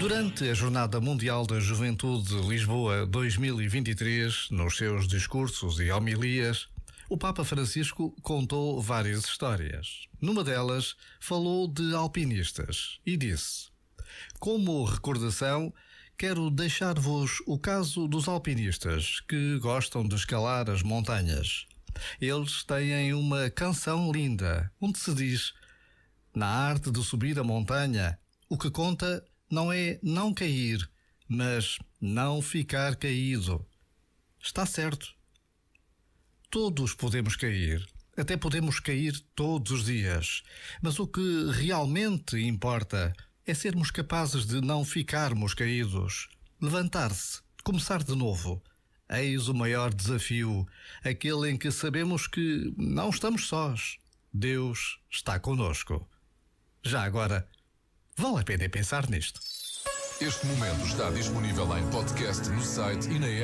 Durante a Jornada Mundial da Juventude de Lisboa 2023, nos seus discursos e homilias, o Papa Francisco contou várias histórias. Numa delas, falou de alpinistas e disse: Como recordação, quero deixar-vos o caso dos alpinistas que gostam de escalar as montanhas. Eles têm uma canção linda onde se diz: Na arte de subir a montanha, o que conta não é não cair, mas não ficar caído. Está certo. Todos podemos cair, até podemos cair todos os dias, mas o que realmente importa é sermos capazes de não ficarmos caídos, levantar-se, começar de novo. Eis o maior desafio, aquele em que sabemos que não estamos sós. Deus está conosco. Já agora, vale a pena pensar nisto. Este momento está disponível em podcast no site e na app.